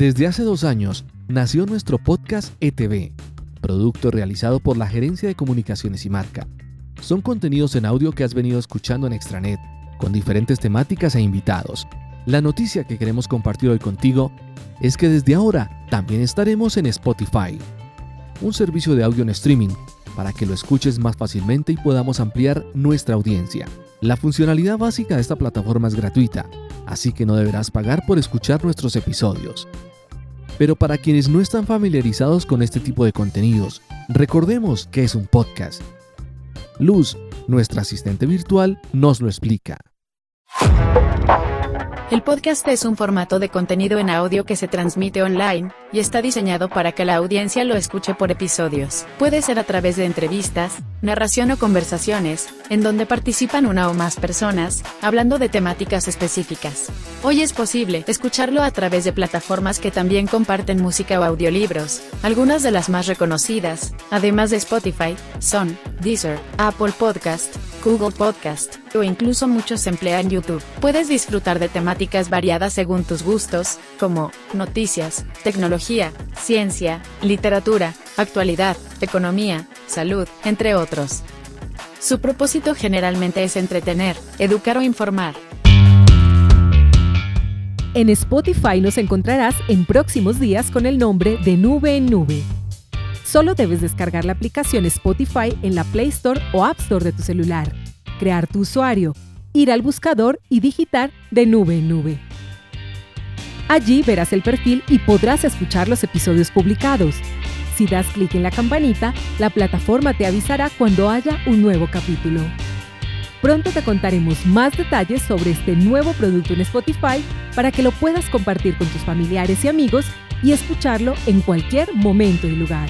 Desde hace dos años nació nuestro podcast ETV, producto realizado por la Gerencia de Comunicaciones y Marca. Son contenidos en audio que has venido escuchando en Extranet, con diferentes temáticas e invitados. La noticia que queremos compartir hoy contigo es que desde ahora también estaremos en Spotify, un servicio de audio en streaming para que lo escuches más fácilmente y podamos ampliar nuestra audiencia. La funcionalidad básica de esta plataforma es gratuita, así que no deberás pagar por escuchar nuestros episodios. Pero para quienes no están familiarizados con este tipo de contenidos, recordemos que es un podcast. Luz, nuestra asistente virtual, nos lo explica. El podcast es un formato de contenido en audio que se transmite online, y está diseñado para que la audiencia lo escuche por episodios. Puede ser a través de entrevistas, narración o conversaciones, en donde participan una o más personas, hablando de temáticas específicas. Hoy es posible escucharlo a través de plataformas que también comparten música o audiolibros. Algunas de las más reconocidas, además de Spotify, son Deezer, Apple Podcast, Google Podcast, o incluso muchos emplean YouTube. Puedes disfrutar de temáticas variadas según tus gustos, como noticias, tecnología, ciencia, literatura, actualidad, economía, salud, entre otros. Su propósito generalmente es entretener, educar o informar. En Spotify nos encontrarás en próximos días con el nombre de Nube en Nube. Solo debes descargar la aplicación Spotify en la Play Store o App Store de tu celular, crear tu usuario, ir al buscador y digitar de nube en nube. Allí verás el perfil y podrás escuchar los episodios publicados. Si das clic en la campanita, la plataforma te avisará cuando haya un nuevo capítulo. Pronto te contaremos más detalles sobre este nuevo producto en Spotify para que lo puedas compartir con tus familiares y amigos y escucharlo en cualquier momento y lugar.